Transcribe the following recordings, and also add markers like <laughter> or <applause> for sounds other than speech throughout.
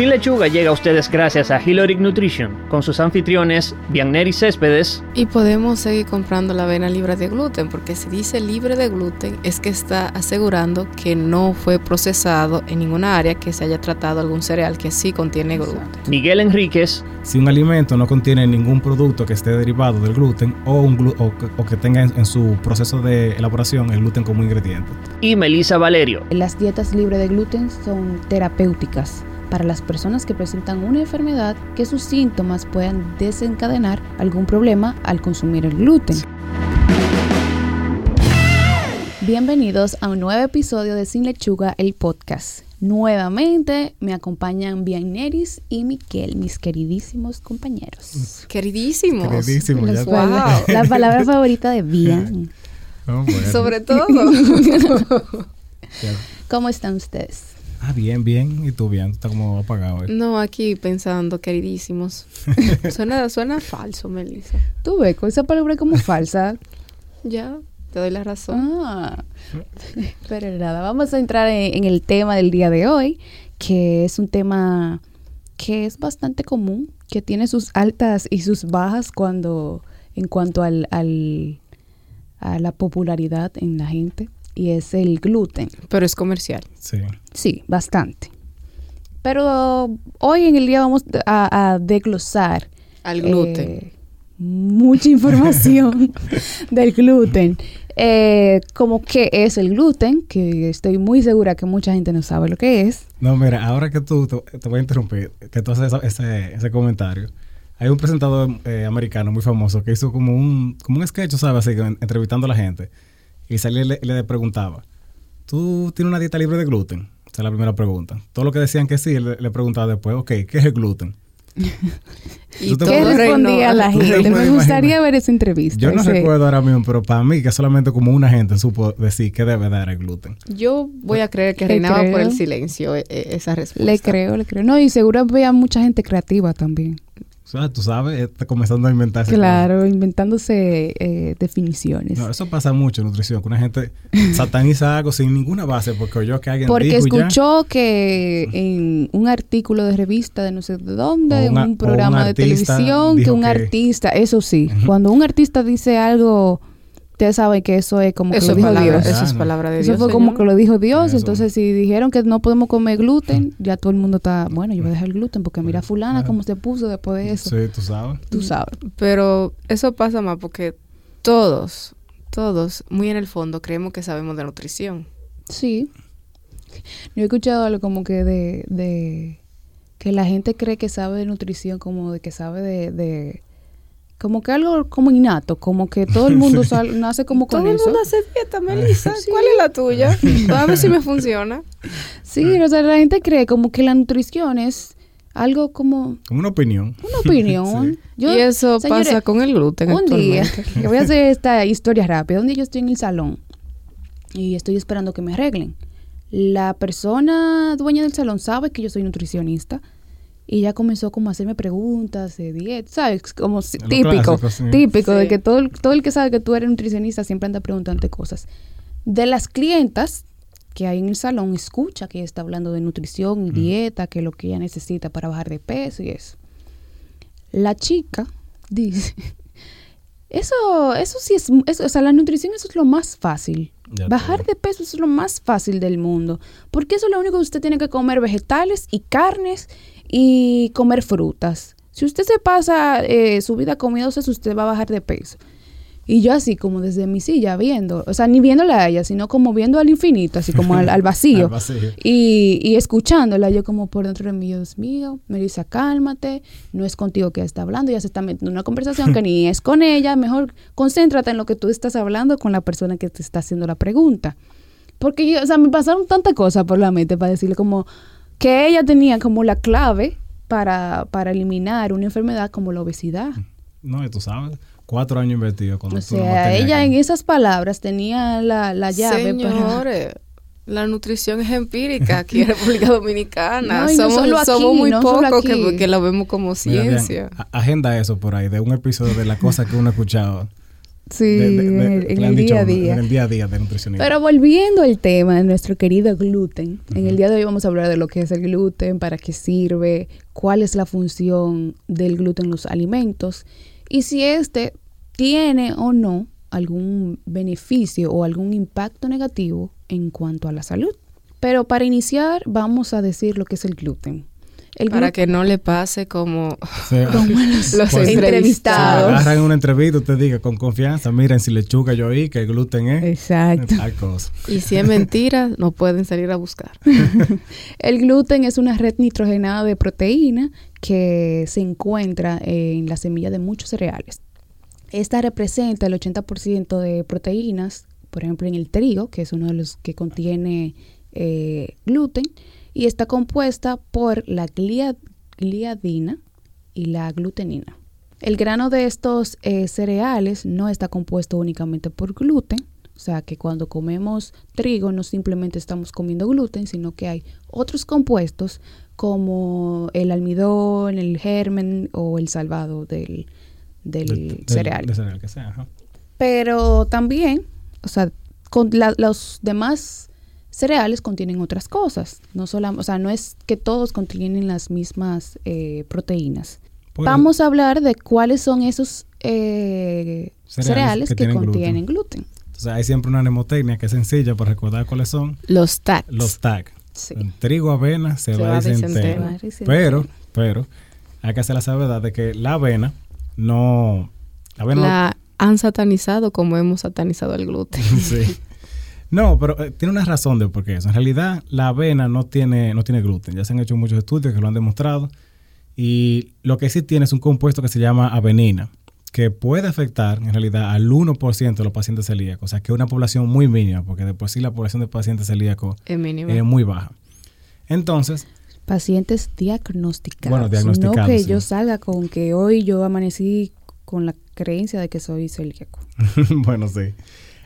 Sin Lechuga llega a ustedes gracias a Hiloric Nutrition, con sus anfitriones Bianeri Céspedes. Y podemos seguir comprando la avena libre de gluten, porque si dice libre de gluten es que está asegurando que no fue procesado en ninguna área que se haya tratado algún cereal que sí contiene gluten. Miguel Enríquez. Si un alimento no contiene ningún producto que esté derivado del gluten o, un o, que tenga en, en su proceso de elaboración el gluten como ingrediente. Y Melissa Valerio. Las dietas libres de gluten son terapéuticas para las personas que presentan una enfermedad que sus síntomas puedan desencadenar algún problema al consumir el gluten. Bienvenidos a un nuevo episodio de Sin Lechuga, el podcast. Nuevamente me acompañan Bianeris y Miquel, mis queridísimos compañeros. Queridísimos. Queridísimos. Wow. La palabra favorita de Bian. <laughs> Oh, bueno. Sobre todo. <laughs> <laughs> ¿Cómo están ustedes? Ah, bien, bien. ¿Y tú bien? Está como apagado. no, aquí pensando, queridísimos. <laughs> suena, suena falso, Melissa. Tú ves, con esa palabra como falsa. Ya, te doy la razón. Ah, pero nada, vamos a entrar en, en el tema del día de hoy, que es un tema que es bastante común, que tiene sus altas y sus bajas cuando en cuanto al, al- a la popularidad en la gente, y es el gluten. Pero es comercial. Sí. Sí, bastante. Pero hoy en el día vamos a, a desglosar Al gluten. eh, mucha <laughs> información del gluten. Eh, como qué es el gluten, que estoy muy segura que mucha gente no sabe lo que es. No, mira, ahora que tú, te, te voy a interrumpir, que tú haces ese, ese comentario. Hay un presentador eh, americano muy famoso que hizo como un, como un sketch, ¿sabes? Así, que entrevistando a la gente. Y salía y le, le preguntaba, ¿tú tienes una dieta libre de gluten? Esa es la primera pregunta. Todo lo que decían que sí, él le, le preguntaba después, ok, ¿qué es el gluten? <laughs> Y tú ¿Qué respondía reinó- la gente? Me gustaría imaginar. ver esa entrevista. Yo no ese- recuerdo ahora mismo, pero para mí que solamente como una gente supo decir qué debe dar el gluten. Yo voy a creer que Le reinaba por el silencio eh, eh, esa respuesta. Le creo, le creo. No, y seguro había mucha gente creativa también. Sea, tú sabes, está comenzando a inventarse. Claro, inventándose eh, definiciones. No, eso pasa mucho en nutrición, que una gente <laughs> sataniza algo sin ninguna base porque oyó que alguien Porque dijo y ya. escuchó que en un artículo de revista de no sé de dónde, en un programa un de televisión, que un que- artista, eso sí, Ujú. cuando un artista dice algo, ustedes saben que eso es como que Eso lo dijo palabra, Dios. eso es palabra de Eso Dios. fue como que lo dijo Dios, Eso. entonces si dijeron que no podemos comer gluten, ya todo el mundo está, bueno, yo voy a dejar el gluten porque mira fulana cómo se puso después de eso. Sí, tú sabes. Tú sabes. Pero eso pasa más porque todos, todos, muy en el fondo, creemos que sabemos de nutrición. Sí. Yo he escuchado algo como que de, de que la gente cree que sabe de nutrición, como de que sabe de, de como que algo como innato, como que todo el mundo <laughs> sal- nace como con Todo el eso. mundo hace dieta, Melissa. ¿Cuál es la tuya? <laughs> A ver si me funciona. Sí, o sea, la gente cree como que la nutrición es algo como Como una opinión. una opinión. <laughs> Yo, y eso señores, pasa con el gluten un día, voy a hacer esta historia rápida. Un día yo estoy en el salón y estoy esperando que me arreglen. La persona dueña del salón sabe que yo soy nutricionista y ya comenzó como a hacerme preguntas de dieta, ¿sabes? Como si- típico, clásico, sí. típico de Sí. que todo, el- todo el que sabe que tú eres nutricionista siempre anda preguntando cosas. De las clientas que hay en el salón, escucha que ella está hablando de nutrición y dieta, que lo que ella necesita para bajar de peso y eso. La chica dice, <laughs> eso, eso sí es, eso, o sea, la nutrición eso es lo más fácil. Ya Bajar de peso es lo más fácil del mundo, porque eso es lo único que usted tiene que comer vegetales y carnes y comer frutas. Si usted se pasa eh, su vida comiendo eso, usted va a bajar de peso. Y yo así como desde mi silla viendo, o sea, ni viéndola a ella, sino como viendo al infinito, así como al, al <laughs> vacío. Al vacío. Y, y escuchándola, yo como por dentro de mí, Dios mío, Melissa, cálmate, no es contigo que ella está hablando, ya se está metiendo en una conversación que ni <laughs> es con ella, mejor concéntrate en lo que tú estás hablando con la persona que te está haciendo la pregunta. Porque yo, o sea, me pasaron tantas cosas por la mente para decirle como que ella tenía como la clave para, para eliminar una enfermedad como la obesidad. No, y tú sabes. Cuatro años invertidos cuando O no sea, ella que- en esas palabras tenía la, la llave para... Señores, la nutrición es empírica aquí en República <laughs> Dominicana. No, no somos, solo aquí, somos muy no pocos que, que lo vemos como Mira, ciencia. agenda eso por ahí, de un episodio de la cosa que uno ha escuchado. Sí, de- de- de- en el- en día a día. En el día a día de nutricionista. Pero volviendo al tema de nuestro querido gluten, en el día de hoy vamos a hablar de lo que es el gluten, para qué sirve, cuál es la función del gluten en los alimentos y si este tiene o no algún beneficio o algún impacto negativo en cuanto a la salud. Pero para iniciar vamos a decir lo que es el gluten. El Para que no le pase como O sea, <laughs> como los, <laughs> los Pues- Si entrevistados. agarran una entrevista, usted diga con confianza, miren si lechuga yo oí que el gluten es Exacto. tal cosa. Y si es mentira, no pueden salir a buscar. <laughs> El gluten es una red nitrogenada de proteína que se encuentra en la semilla de muchos cereales. Esta representa el 80% de proteínas, por ejemplo en el trigo, que es uno de los que contiene eh, gluten, y está compuesta por la glia- gliadina y la glutenina. El grano de estos eh, cereales no está compuesto únicamente por gluten, o sea que cuando comemos trigo no simplemente estamos comiendo gluten, sino que hay otros compuestos como el almidón, el germen o el salvado del, del cereal. del cereal que sea, ajá. Pero también, o sea, con la- los demás cereales contienen otras cosas. No solo, o sea, no es que todos contienen las mismas eh, proteínas. Por Vamos a hablar de cuáles son esos eh, Cereales cereales, que que, tienen contienen gluten. Entonces hay siempre una mnemotecnia que es sencilla para recordar cuáles son Los tags. los tags. Sí. Trigo, avena, cebada y centeno. Pero, pero, hay que hacer la salvedad de que la avena no... La avena no- La han satanizado como hemos satanizado el gluten. <laughs> sí. No, pero eh, tiene una razón de por qué eso. En realidad, la avena no tiene, no tiene gluten. Ya se han hecho muchos estudios que lo han demostrado. Y lo que sí tiene es un compuesto que se llama avenina, que puede afectar en realidad al 1% de los pacientes celíacos. O sea, que es una población muy mínima, porque de por sí la población de pacientes celíacos Es muy baja. Entonces, Pacientes diagnosticados. Bueno, diagnosticados, No que sí. yo salga con que hoy yo amanecí con la creencia de que soy celíaco. <laughs> bueno, sí.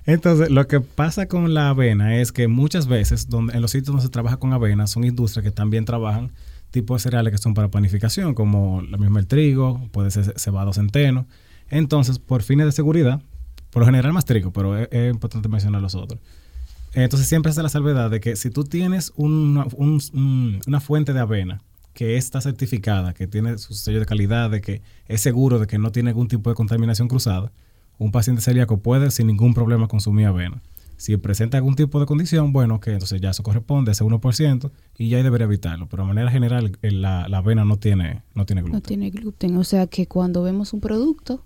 Entonces, lo que pasa con la avena es que muchas veces, donde, en los sitios donde se trabaja con avena, son industrias que también trabajan tipos de cereales que son para panificación, como la misma el trigo, puede ser cebado centeno. Entonces, por fines de seguridad, por lo general más trigo, pero es, importante mencionar los otros. Entonces, siempre hace la salvedad de que si tú tienes una, un- un- una fuente de avena que está certificada, que tiene su sello de calidad, de que es seguro de que no tiene algún tipo de contaminación cruzada, un paciente celíaco puede sin ningún problema consumir avena. Si presenta algún tipo de condición, bueno, que entonces ya eso corresponde a ese 1% y ya debería evitarlo. Pero de manera general, el- la, la avena no tiene, no tiene gluten. No tiene gluten. O sea que cuando vemos un producto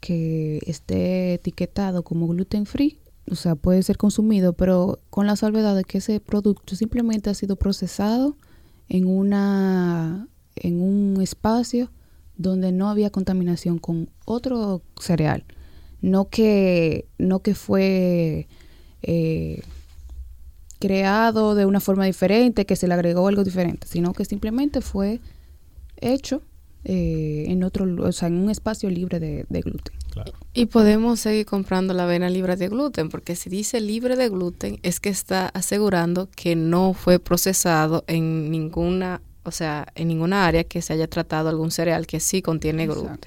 que esté etiquetado como gluten free, o sea, puede ser consumido, pero con la salvedad de que ese producto simplemente ha sido procesado en una en un espacio donde no había contaminación con otro cereal. No que, no que fue eh, creado de una forma diferente, que se le agregó algo diferente, sino que simplemente fue hecho eh, en otro, o sea, en un espacio libre de, de gluten. Claro. Y podemos seguir comprando la avena libre de gluten, porque si dice libre de gluten, es que está asegurando que no fue procesado en ninguna, o sea, en ninguna área que se haya tratado algún cereal que sí contiene gluten.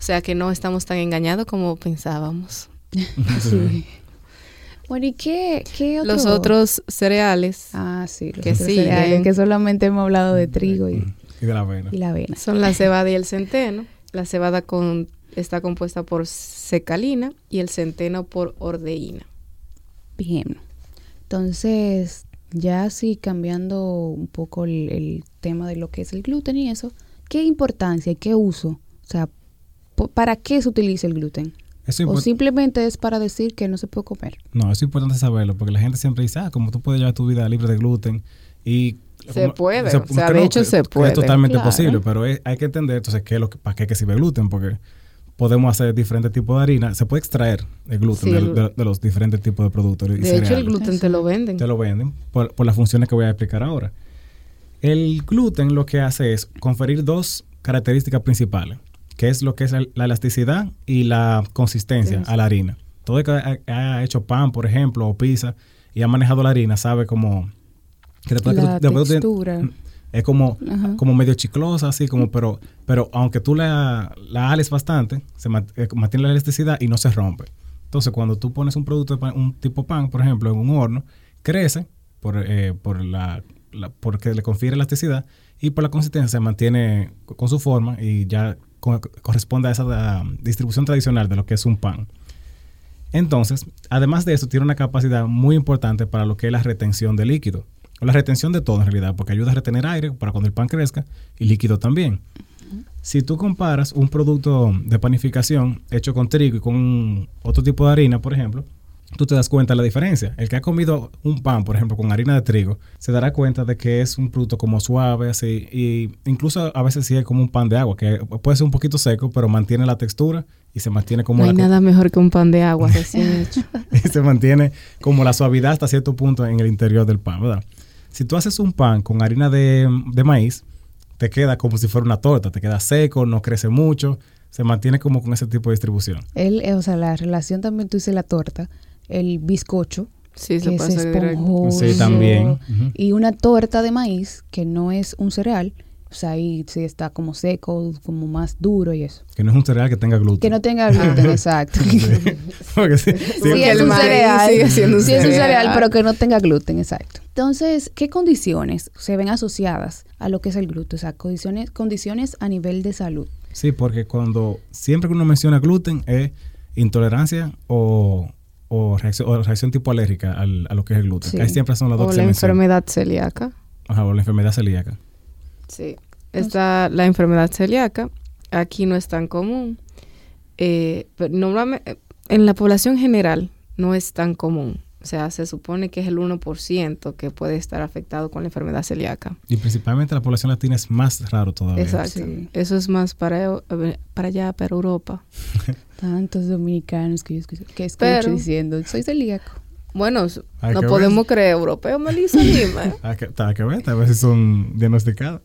O sea que no estamos tan engañados como pensábamos. <laughs> Sí. Bueno, ¿y qué, qué otro? Los otros cereales Ah, sí, los que otros siguen. cereales, que solamente hemos hablado de trigo y, Y de la avena. y la avena. son la cebada y el centeno. La cebada con, está compuesta por secalina y el centeno por ordeína. Bien. Entonces, ya así cambiando un poco el, el tema de lo que es el gluten y eso, ¿qué importancia y qué uso? O sea, ¿para qué se utiliza el gluten? Eso O simplemente es para decir que no se puede comer. No, eso es importante saberlo, porque la gente siempre dice, ah, como tú puedes llevar tu vida libre de gluten y... Se como- puede, o sea, de hecho que- se puede. Es totalmente Claro. posible, pero es- hay que entender entonces qué es lo que, para qué que sirve el gluten, porque podemos hacer diferentes tipos de harina. Se puede extraer el gluten Sí, de, el- de- de los diferentes tipos de productos. y De hecho, el gluten te lo venden. Te lo venden por, por las funciones que voy a explicar ahora. El gluten lo que hace es conferir dos características principales, que es lo que es la elasticidad y la consistencia Sí. a la harina. Todo el que ha, ha hecho pan, por ejemplo, o pizza, y ha manejado la harina, sabe cómo... Que después que La tú- después tú tienes- textura. Es como, Ajá. como medio chiclosa, así como, pero, pero aunque tú la, la ales bastante, se eh, mantiene la elasticidad y no se rompe. Entonces, cuando tú pones un producto, de pan- un tipo pan, por ejemplo, en un horno, crece por, eh, por la, la- porque le confiere elasticidad y por la consistencia se mantiene co- con su forma y ya co- corresponde a esa distribución tradicional de lo que es un pan. Entonces, además de eso, tiene una capacidad muy importante para lo que es la retención de líquido. O la retención de todo en realidad, porque ayuda a retener aire para cuando el pan crezca y líquido también. Si tú comparas un producto de panificación hecho con trigo y con otro tipo de harina, por ejemplo, tú te das cuenta de la diferencia. El que ha comido un pan, por ejemplo, con harina de trigo, se dará cuenta de que es un producto como suave, así, y incluso a veces sí es como un pan de agua, que puede ser un poquito seco, pero mantiene la textura y se mantiene como No hay la, nada mejor que un pan de agua <laughs> recién hecho. y se mantiene como la suavidad hasta cierto punto en el interior del pan, ¿verdad? Si tú haces un pan con harina de, de maíz, te queda como si fuera una torta, te queda seco, no crece mucho, se mantiene como con ese tipo de distribución. El, eh, o sea, la relación también, tú dices la torta, el bizcocho, Sí, se que es esponjoso. Sí, también. Y una torta de maíz, que no es un cereal, o sea, ahí sí está como seco, como más duro y eso. Que no es un cereal que tenga gluten. Que no tenga gluten, exacto. <laughs> <laughs> Porque sí, sí, Sí, es un cereal. sigue siendo un Sí, es un cereal, pero que no tenga gluten, exacto. Entonces, ¿qué condiciones se ven asociadas a lo que es el gluten? O sea, condiciones, condiciones a nivel de salud. Sí, porque cuando siempre que uno menciona gluten es intolerancia o, o, reacción, o reacción tipo alérgica al- a lo que es el gluten. Sí. Casi siempre son las dos O que la se enfermedad celíaca. Ajá, o la enfermedad celíaca. Sí. Está la enfermedad celíaca. Aquí no es tan común. Eh, pero normalmente, en la población general no es tan común. O sea, se supone que es el 1% que puede estar afectado con la enfermedad celíaca. Y principalmente la población latina es más raro todavía. Exacto. Sí. Eso es más para, para allá, para Europa. <laughs> Tantos dominicanos que yo escucho, que escucho Pero- diciendo, soy celíaco. Bueno, no podemos creer europeo, Melissa, dime. <laughs> Hay que, ver, a ver si son diagnosticadas.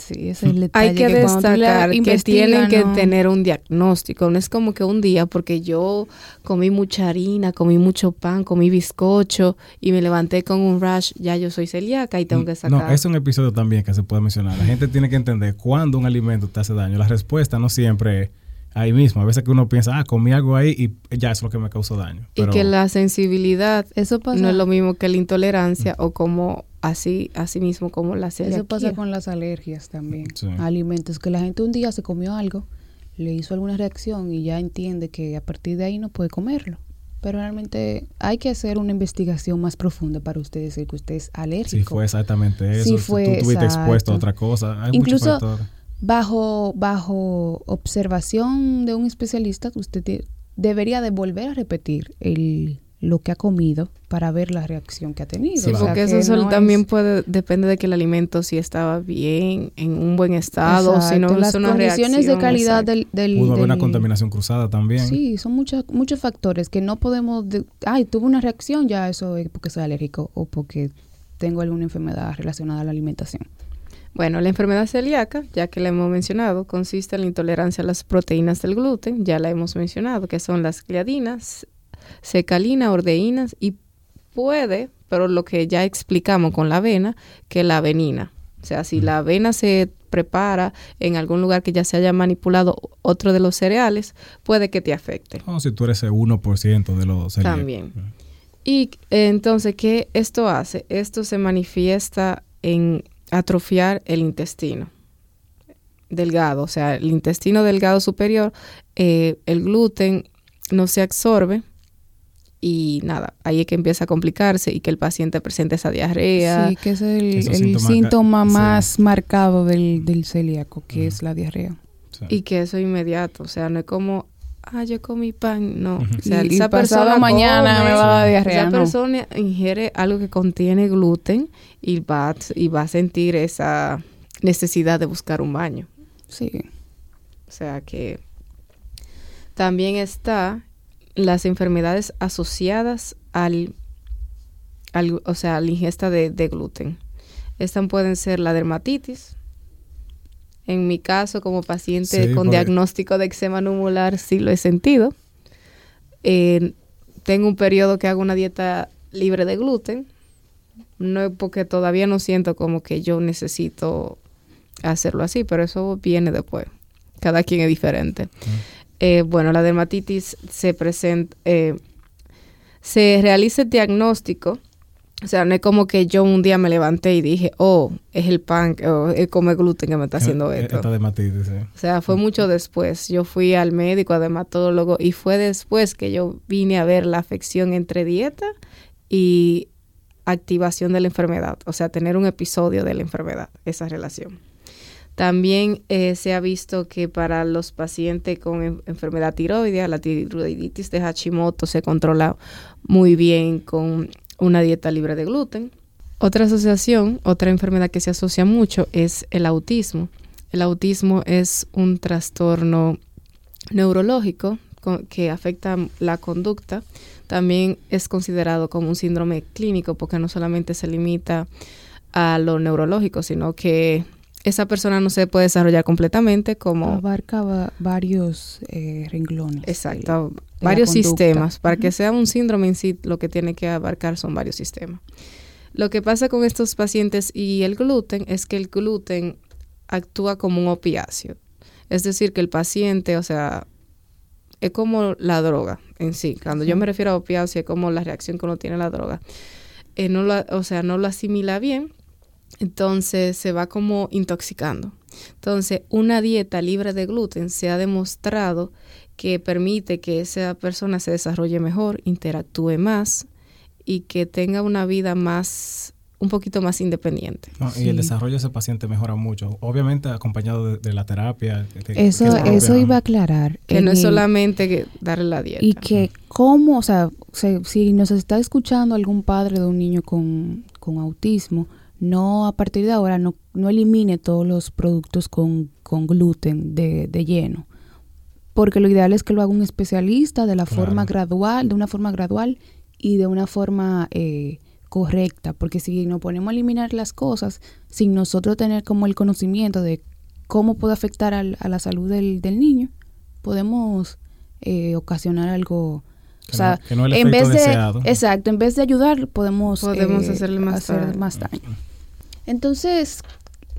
Sí, ese es el detalle. Hay que, destacar que tienen que no- tener un diagnóstico. No es como que un día, porque yo comí mucha harina, comí mucho pan, comí bizcocho y me levanté con un rash, ya yo soy celíaca y tengo que sacar. No, es un episodio también que se puede mencionar. La gente tiene que entender cuándo un alimento te hace daño. La respuesta no siempre es ahí mismo. A veces que uno piensa, ah, comí algo ahí y ya es lo que me causó daño. y que la sensibilidad Eso pasa, no es lo mismo que la intolerancia o como así, así mismo como la celiaquía. eso pasa con las alergias también. Sí. Alimentos que la gente un día se comió algo, le hizo alguna reacción y ya entiende que a partir de ahí no puede comerlo. Pero realmente hay que hacer una investigación más profunda para usted decir que usted es alérgico. si fue exactamente eso, Sí si fue, tú estuviste expuesto a otra cosa. Hay Incluso- muchos factores. Bajo, bajo observación de un especialista, usted te- debería de volver a repetir el, lo que ha comido para ver la reacción que ha tenido. Sí, O sea, porque que eso sol- no también es- puede, depende de que el alimento si estaba bien, en un buen estado, si no las una condiciones de reacción, calidad exacto. del, del, Pudo haber una contaminación cruzada también. Sí, son muchos muchos factores que no podemos. de- Ay, tuve una reacción, ya eso es porque soy alérgico o porque tengo alguna enfermedad relacionada a la alimentación. Bueno, la enfermedad celíaca, ya que la hemos mencionado, consiste en la intolerancia a las proteínas del gluten, ya la hemos mencionado, que son las gliadinas, secalina, ordeínas y puede, pero lo que ya explicamos con la avena, que la avenina. O sea, si la avena se prepara en algún lugar que ya se haya manipulado otro de los cereales, puede que te afecte. O si tú eres el 1% de los celíacos. También. Y eh, entonces, ¿qué esto hace? Esto se manifiesta en atrofiar el intestino delgado, o sea, el intestino delgado superior, eh, el gluten no se absorbe y nada, ahí es que empieza a complicarse y que el paciente presente esa diarrea. Sí, que es el, el síntoma sí. más marcado del, del celíaco, que es la diarrea. Sí. Y que eso es inmediato, o sea, no es como, ah, yo comí pan, no. O sea, Y- esa persona mañana come, me va a dar diarrea, Esa no. persona ingiere algo que contiene gluten y va, a- y va a sentir esa necesidad de buscar un baño. Sí. O sea que también está las enfermedades asociadas al, al o sea, a la ingesta de, de gluten. Estas pueden ser la dermatitis. En mi caso, como paciente Sí, con porque- diagnóstico de eczema numular, sí lo he sentido. Eh, tengo un periodo que hago una dieta libre de gluten. No porque todavía no siento como que yo necesito hacerlo así, pero eso viene después. Cada quien es diferente. Eh, bueno, la dermatitis se presenta, eh, se realiza el diagnóstico. O sea, no es como que yo un día me levanté y dije, oh, es el pan, o es come gluten que me está haciendo Eh, esto. Esta dermatitis, sí. O sea, fue mucho después. Yo fui al médico, al dermatólogo, y fue después que yo vine a ver la afección entre dieta y activación de la enfermedad. O sea, tener un episodio de la enfermedad, esa relación. También eh, se ha visto que para los pacientes con en- enfermedad tiroidea, la tiroiditis de Hashimoto se controla muy bien con una dieta libre de gluten. Otra asociación, otra enfermedad que se asocia mucho es el autismo. El autismo es un trastorno neurológico co- que afecta la conducta. También es considerado como un síndrome clínico porque no solamente se limita a lo neurológico, sino que esa persona no se puede desarrollar completamente como... Abarca va- varios eh, renglones. Exacto, de varios sistemas. Para que sea un síndrome en sí, lo que tiene que abarcar son varios sistemas. Lo que pasa con estos pacientes y el gluten es que el gluten actúa como un opiáceo. Es decir, que el paciente, o sea, es como la droga en sí. Cuando yo me refiero a opiáceo, es como la reacción que uno tiene a la droga. Eh, no lo, o sea, no lo asimila bien, entonces se va como intoxicando. Entonces, una dieta libre de gluten se ha demostrado que permite que esa persona se desarrolle mejor, interactúe más y que tenga una vida más, un poquito más independiente. No, Y el desarrollo de ese paciente mejora mucho. Obviamente acompañado de, de la terapia. Eso, que es propia. eso iba a aclarar. Que no es solamente que darle la dieta. Y que cómo, o sea, se- si nos está escuchando algún padre de un niño con, con autismo, no a partir de ahora no, no elimine todos los productos con, con gluten de, de lleno. Porque lo ideal es que lo haga un especialista de la Claro. forma gradual, de una forma gradual y de una forma eh, correcta. Porque si nos ponemos a eliminar las cosas sin nosotros tener como el conocimiento de cómo puede afectar al- a la salud del, del niño, podemos eh, ocasionar algo. Que o sea, no- que no el en vez de, deseado. exacto, en vez de ayudar, podemos, Podemos eh, hacerle más hacer daño. más daño. Entonces,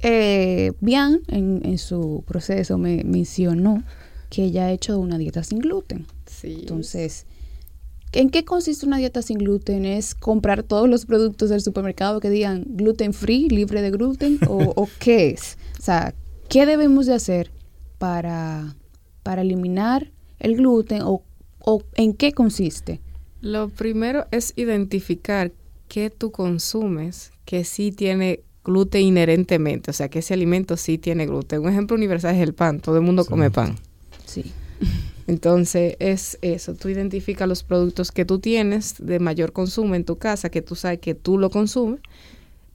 eh, Bian en, en su proceso me mencionó que ella ha hecho una dieta sin gluten. Sí. Entonces, ¿en qué consiste una dieta sin gluten? ¿Es comprar todos los productos del supermercado que digan gluten free, libre de gluten? ¿O, <laughs> o qué es? O sea, ¿qué debemos de hacer para, para eliminar el gluten? ¿O, o en qué consiste? Lo primero es identificar qué tú consumes que sí tiene gluten inherentemente, o sea, que ese alimento sí tiene gluten. Un ejemplo universal es el pan, todo el mundo Sí. come pan. Sí. Entonces es eso, tú identificas los productos que tú tienes de mayor consumo en tu casa, que tú sabes que tú lo consumes,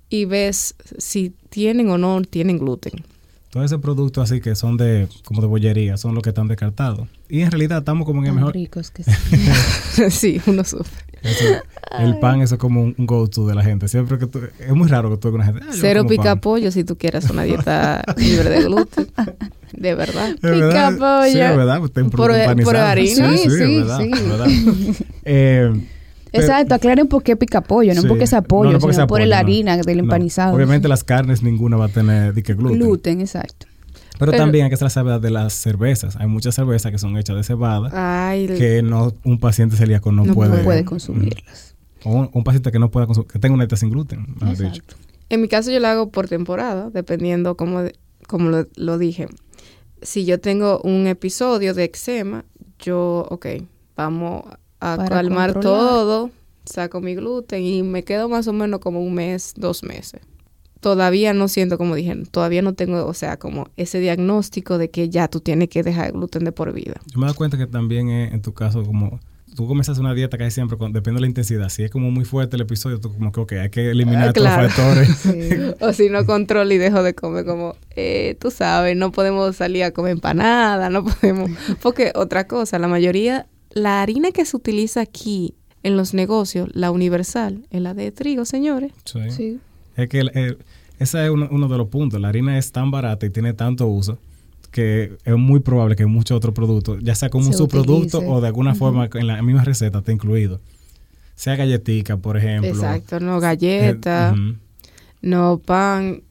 y ves si tienen o no tienen gluten. Todos esos productos así que son de como de bollería son los que están descartados. Y en realidad estamos como en el Tan mejor... ricos que sí. <laughs> <laughs> sí, uno sufre. Eso- el pan, eso es como un, go-to de la gente. Siempre que tú... Es muy raro que tú con una gente... "Ah, Cero como pan". pica pollo si tú quieres una dieta <laughs> libre de gluten. De verdad. Verdad, Pica pollo. Sí, es verdad. Por- por empanizado. harina. Sí, sí, Sí, es verdad. sí. es verdad. <laughs> Eh, Exacto, aclaren por qué pica pollo, no sí. porque sea pollo, No, no porque sino sea por pollo, la no. harina del empanizado. Obviamente las carnes ninguna va a tener de que gluten. gluten, exacto. Pero, Pero- también hay que estar saber de las cervezas. Hay muchas cervezas que son hechas de cebada Ay, que no un paciente celíaco no, No puede. No puede consumirlas. O un, un paciente que no pueda consumir, que tenga una dieta sin gluten, mejor dicho. Exacto. En mi caso yo lo hago por temporada, dependiendo como, como lo, lo dije. Si yo tengo un episodio de eczema, yo, ok, vamos a Para calmar controlar. todo, saco mi gluten y me quedo más o menos como un mes, dos meses. Todavía no siento, como dije, todavía no tengo, o sea, como ese diagnóstico de que ya tú tienes que dejar el gluten de por vida. Yo me doy cuenta que también es, en tu caso, como tú comienzas una dieta casi siempre, con, depende de la intensidad. Si es como muy fuerte el episodio, tú como que, ok, hay que eliminar Ah, factores. <laughs> Sí. O si no controlo y dejo de comer como, eh, tú sabes, no podemos salir a comer empanada, no podemos. <laughs> Porque otra cosa, la mayoría, la harina que se utiliza aquí en los negocios, la universal, es la de trigo, señores. Sí. Sí. Es que el- el- ese es uno, uno de los puntos. La harina es tan barata y tiene tanto uso que es muy probable que muchos otros productos, ya sea como un subproducto utilice. o de alguna forma en la misma receta, esté incluido. sea galletica, por ejemplo. Exacto, no galleta, Eh, no pan,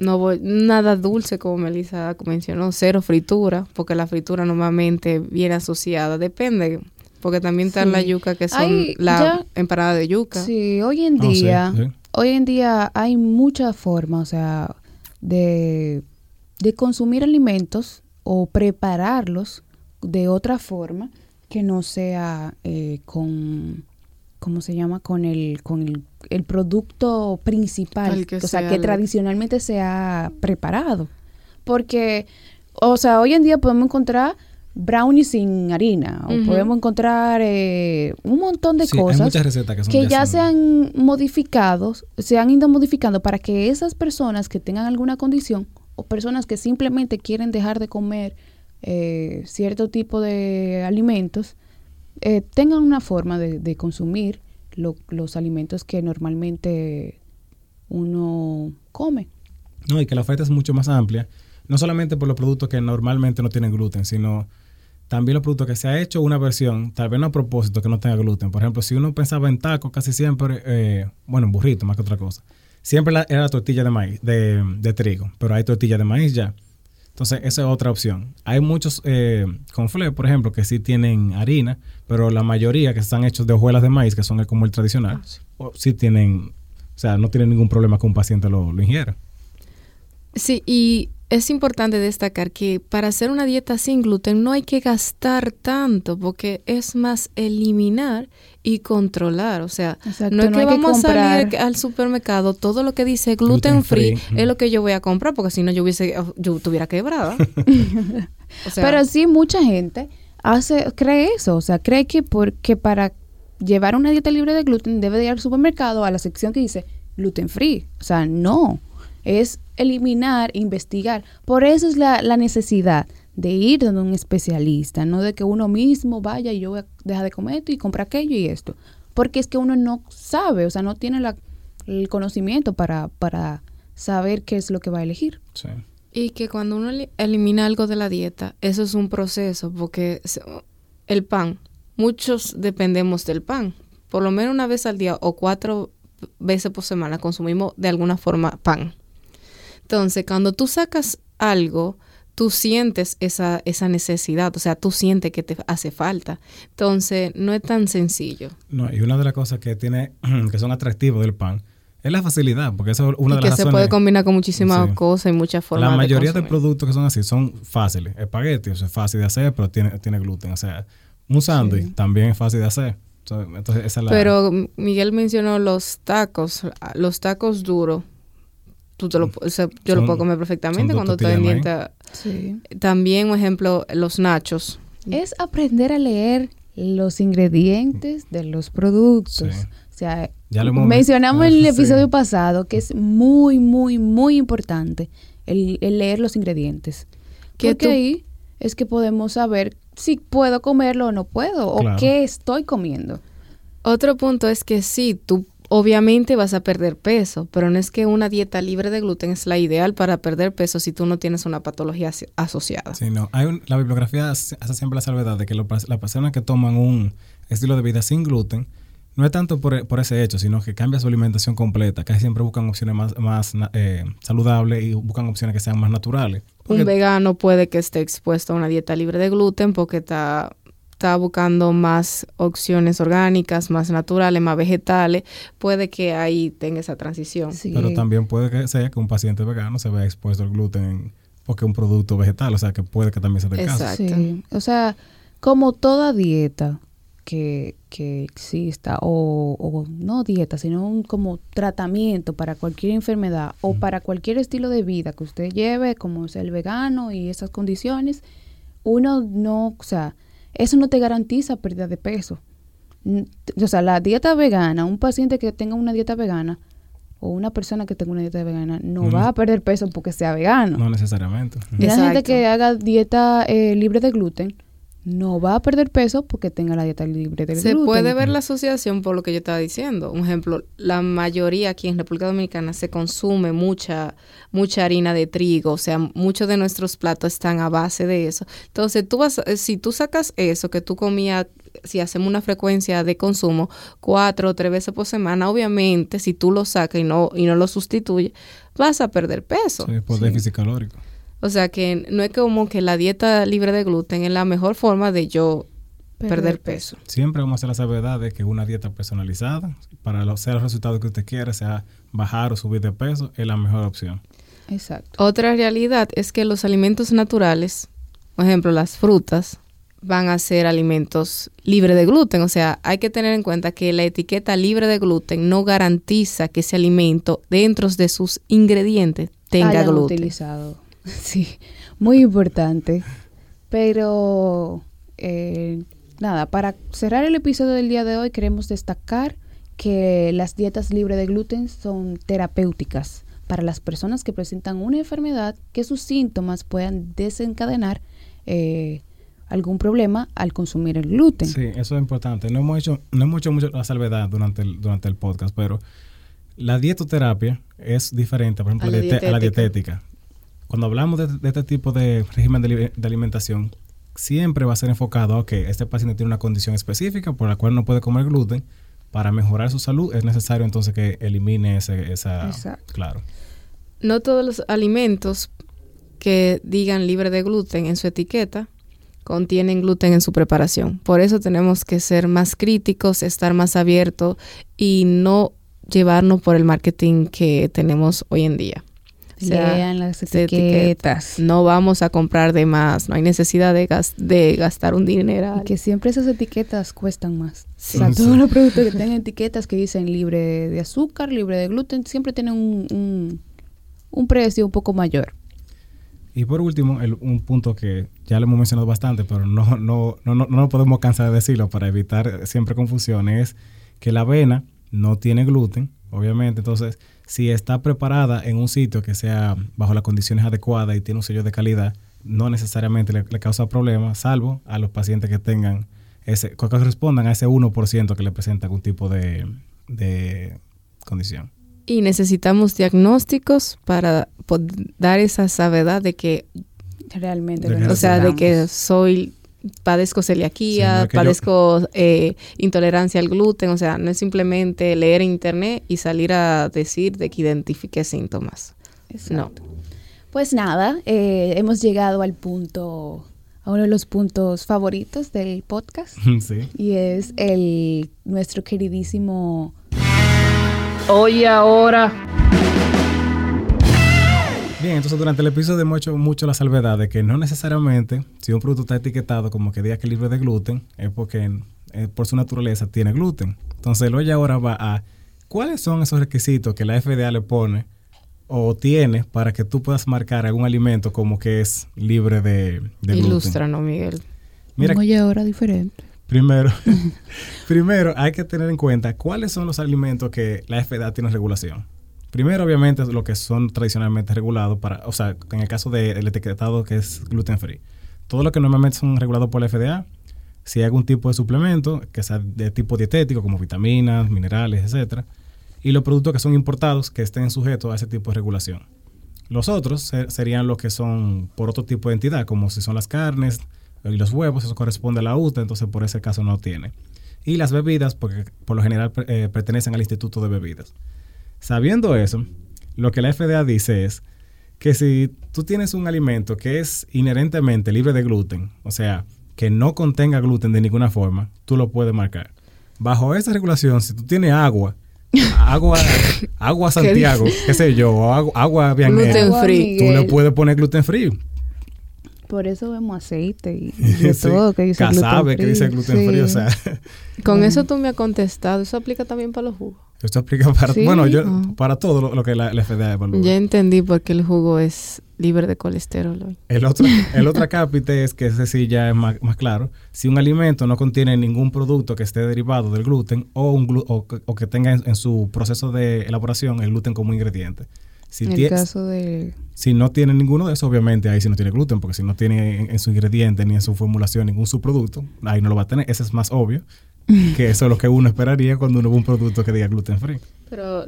no voy, nada dulce como Melissa mencionó, cero fritura, porque la fritura normalmente viene asociada, depende, porque también está Sí. la yuca que son Ay, la ya- empanada de yuca. Sí, hoy en Oh, sí, día, sí. Hoy en día hay muchas formas, o sea, de, de consumir alimentos o prepararlos de otra forma que no sea eh, con, ¿cómo se llama? Con el, con el, el producto principal, que o sea, sea que el- tradicionalmente se ha preparado. Porque, o sea, hoy en día podemos encontrar brownies sin harina, o podemos encontrar eh, un montón de Sí, cosas que son que de ya se han modificado, se han ido modificando para que esas personas que tengan alguna condición o personas que simplemente quieren dejar de comer eh, cierto tipo de alimentos, eh, tengan una forma de, de consumir lo- los alimentos que normalmente uno come. No, y que la oferta es mucho más amplia, no solamente por los productos que normalmente no tienen gluten, sino también los productos que se ha hecho una versión, tal vez no a propósito, que no tenga gluten. Por ejemplo, si uno pensaba en tacos, casi siempre, eh, bueno, en burrito más que otra cosa, siempre la- era la tortilla de maíz, de, de trigo, pero hay tortilla de maíz ya. Entonces, esa es otra opción. Hay muchos eh, conflés, por ejemplo, que sí tienen harina, pero la mayoría que están hechos de hojuelas de maíz, que son el- como el tradicional, o sí tienen, o sea, no tienen ningún problema que un paciente lo, lo ingiera. Sí, y es importante destacar que para hacer una dieta sin gluten no hay que gastar tanto, porque es más eliminar y controlar. O sea, Exacto, no es no que vamos a salir al supermercado, todo lo que dice gluten, Gluten free, free, es lo que yo voy a comprar, porque si no yo hubiese, yo estuviera quebrada. <laughs> O sea, Pero sí, mucha gente hace, cree eso, o sea, cree que porque para llevar una dieta libre de gluten debe de ir al supermercado a la sección que dice gluten free. O sea, no, es eliminar, investigar. Por eso es la, la necesidad de ir donde un especialista, no de que uno mismo vaya y yo voy a dejar de comer esto y comprar aquello y esto. Porque es que uno no sabe, o sea, no tiene la- el conocimiento para, para saber qué es lo que va a elegir. Sí. Y que cuando uno eli- elimina algo de la dieta, eso es un proceso, porque el pan, muchos dependemos del pan. Por lo menos una vez al día o cuatro veces por semana consumimos de alguna forma pan. Entonces, cuando tú sacas algo, tú sientes esa, esa necesidad, o sea, tú sientes que te hace falta. Entonces, no es tan sencillo. No, y una de las cosas que tiene, <clears throat> que son atractivos del pan, es la facilidad, porque eso es una y de que las se razones. puede combinar con muchísimas Sí. cosas y muchas formas La de mayoría de consumir. productos que son así son fáciles. Espagueti, eso es fácil de hacer, pero tiene, tiene gluten. O sea, un sándwich Sí. también es fácil de hacer. Entonces, esa es la... Pero Miguel mencionó los tacos, los tacos duros. Tú te lo, o sea, yo lo puedo comer perfectamente cuando estoy en dieta. Sí. También, por ejemplo, los nachos. es aprender a leer los ingredientes de los productos. Sí. O sea, Ya lo hemos mencionamos en el sí. episodio pasado que es muy, muy, muy importante el, el leer los ingredientes. Que Porque tú- ahí es que podemos saber si puedo comerlo o no puedo, o qué estoy comiendo. Otro punto es que sí, tú obviamente vas a perder peso, pero no es que una dieta libre de gluten es la ideal para perder peso si tú no tienes una patología aso- asociada. Sí, no. Hay un- la bibliografía hace siempre la salvedad de que lo- las personas que toman un estilo de vida sin gluten, no es tanto por, por ese hecho, sino que cambia su alimentación completa. Casi siempre buscan opciones más, más eh, saludables y buscan opciones que sean más naturales. Porque- Un vegano puede que esté expuesto a una dieta libre de gluten porque está, está buscando más opciones orgánicas, más naturales, más vegetales. Puede que ahí tenga esa transición. Sí. Pero también puede que sea que un paciente vegano se vea expuesto al gluten porque un producto vegetal, o sea que puede que también sea el caso. Exacto. Sí, o sea, como toda dieta que, que exista, o, o no dieta, sino un como tratamiento para cualquier enfermedad o para cualquier estilo de vida que usted lleve, como es el vegano y esas condiciones, uno no, o sea, eso no te garantiza pérdida de peso. O sea, la dieta vegana, un paciente que tenga una dieta vegana o una persona que tenga una dieta vegana no No va a perder peso porque sea vegano. No necesariamente. Y la gente que haga dieta eh, libre de gluten no va a perder peso porque tenga la dieta libre de Se gluten. puede ver la asociación por lo que yo estaba diciendo. Un ejemplo, la mayoría aquí en República Dominicana se consume mucha, mucha harina de trigo, o sea, muchos de nuestros platos están a base de eso. Entonces, tú vas, eh, si tú sacas eso que tú comías si hacemos una frecuencia de consumo cuatro o tres veces por semana, obviamente, si tú lo sacas y no, y no lo sustituyes, vas a perder peso. Sí, por déficit calórico. O sea que no es como que la dieta libre de gluten es la mejor forma de yo perder, peso. Siempre vamos a hacer la salvedad de que una dieta personalizada, para los, sea el resultado que usted quiera, sea bajar o subir de peso, es la mejor opción. Exacto. Otra realidad es que los alimentos naturales, por ejemplo las frutas, van a ser alimentos libres de gluten. O sea, hay que tener en cuenta que la etiqueta libre de gluten no garantiza que ese alimento dentro de sus ingredientes tenga Hayan gluten. utilizado. <laughs> Sí, muy importante. Pero eh, nada, para cerrar el episodio del día de hoy queremos destacar que las dietas libres de gluten son terapéuticas para las personas que presentan una enfermedad que sus síntomas puedan desencadenar eh, algún problema al consumir el gluten. Sí, eso es importante. No hemos hecho, no hemos hecho mucho la salvedad durante el, durante el podcast, pero la dietoterapia es diferente, por ejemplo, A la diete- a la dietética. Cuando hablamos de, de este tipo de régimen de, li- de alimentación, siempre va a ser enfocado a que este paciente tiene una condición específica por la cual no puede comer gluten. Para mejorar su salud es necesario entonces que elimine ese, esa... Exacto. Claro. No todos los alimentos que digan libre de gluten en su etiqueta contienen gluten en su preparación. Por eso tenemos que ser más críticos, estar más abiertos y no llevarnos por el marketing que tenemos hoy en día. Lean las etiquetas. No vamos a comprar de más, no hay necesidad de, gas- de gastar un dinero. Que siempre esas etiquetas cuestan más. Sí. O sea, Sí. todos los productos que tengan etiquetas que dicen libre de azúcar, libre de gluten, siempre tienen un, un, un precio un poco mayor. Y por último, el- un punto que ya lo hemos mencionado bastante, pero no, no, no, no, no podemos cansar de decirlo para evitar siempre confusiones, es que la avena no tiene gluten, obviamente. Entonces, si está preparada en un sitio que sea bajo las condiciones adecuadas y tiene un sello de calidad, no necesariamente le, le causa problemas, salvo a los pacientes que tengan ese, que correspondan a ese 1% que le presenta algún tipo de, de condición. Y necesitamos diagnósticos para dar esa savedad de que Realmente. De lo que O sea, de que soy, padezco Sí, celiaquía, no yo- padezco eh, intolerancia al gluten, o sea, no es simplemente leer en internet y salir a decir de que identifique síntomas. Exacto. Pues nada, eh, hemos llegado al punto, a uno de los puntos favoritos del podcast <laughs> sí. y es el nuestro queridísimo Hoy ahora. Bien, entonces durante el episodio hemos hecho mucho la salvedad de que no necesariamente si un producto está etiquetado como que diga que es libre de gluten es porque eh, por su naturaleza tiene gluten. Entonces, hoy ahora va a cuáles son esos requisitos que la FDA le pone o tiene para que tú puedas marcar algún alimento como que es libre de, de gluten. Ilústranos, Miguel. Mira, un oye ahora diferente. primero, <laughs> <laughs> primero hay que tener en cuenta cuáles son los alimentos que la FDA tiene regulación. Primero, obviamente, lo que son tradicionalmente regulados para, o sea, en el caso del etiquetado que es gluten free. Todo lo que normalmente son regulados por la FDA, si hay algún tipo de suplemento que sea de tipo dietético, como vitaminas, minerales, etcétera, y los productos que son importados que estén sujetos a ese tipo de regulación. Los otros ser- serían los que son por otro tipo de entidad, como si son las carnes y los huevos, eso corresponde a la UTA, entonces por ese caso no tiene. Y las bebidas, porque por lo general eh, pertenecen al Instituto de Bebidas. Sabiendo eso, lo que la FDA dice es que si tú tienes un alimento que es inherentemente libre de gluten, o sea, que no contenga gluten de ninguna forma, tú lo puedes marcar. Bajo esa regulación, si tú tienes agua, <laughs> agua, agua Santiago, qué sé yo, o agua, agua Vianera, Gluten free. tú le puedes poner gluten free. Por eso vemos aceite y, y <laughs> de Sí. todo que dice Casabe gluten que dice free. gluten Sí. free, o sea, Con Mm. eso tú me has contestado. Eso aplica también para los jugos. Esto aplica para, Sí. bueno, yo, Ah. para todo lo, lo que la, la FDA evalúa. Ya entendí por qué el jugo es libre de colesterol hoy. El otro, el otro <laughs> acápite es que ese sí ya es más, más claro. Si un alimento no contiene ningún producto que esté derivado del gluten o, un glu- o, que- o que tenga en, en su proceso de elaboración el gluten como ingrediente. Si, En el caso de... si no tiene ninguno de esos, obviamente ahí sí no tiene gluten, porque si no tiene en, en su ingrediente ni en su formulación ningún subproducto, ahí no lo va a tener. Ese es más obvio <laughs> que eso es lo que uno esperaría cuando uno ve un producto que diga gluten free. Pero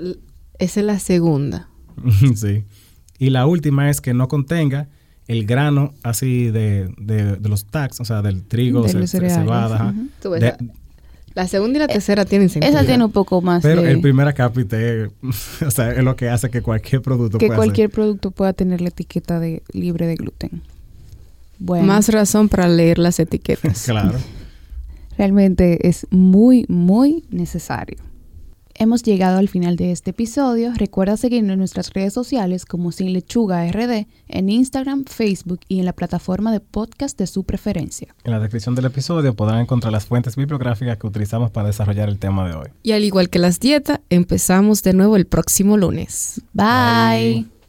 esa es la segunda. <laughs> sí. Y la última es que no contenga el grano así de, de, de los tax, o sea, del trigo, De cebada, De- La segunda y la tercera tienen sentido. Esa tiene un poco más pero de... el primer acápite, <laughs> o sea, es lo que hace que cualquier producto que pueda cualquier producto pueda tener la etiqueta de libre de gluten. Bueno, Más razón para leer las etiquetas. claro. Realmente es muy, muy necesario. Hemos llegado al final de este episodio. Recuerda seguirnos en nuestras redes sociales como Sin Lechuga RD, en Instagram, Facebook y en la plataforma de podcast de su preferencia. En la descripción del episodio podrán encontrar las fuentes bibliográficas que utilizamos para desarrollar el tema de hoy. Y al igual que las dietas, empezamos de nuevo el próximo lunes. Bye. Bye.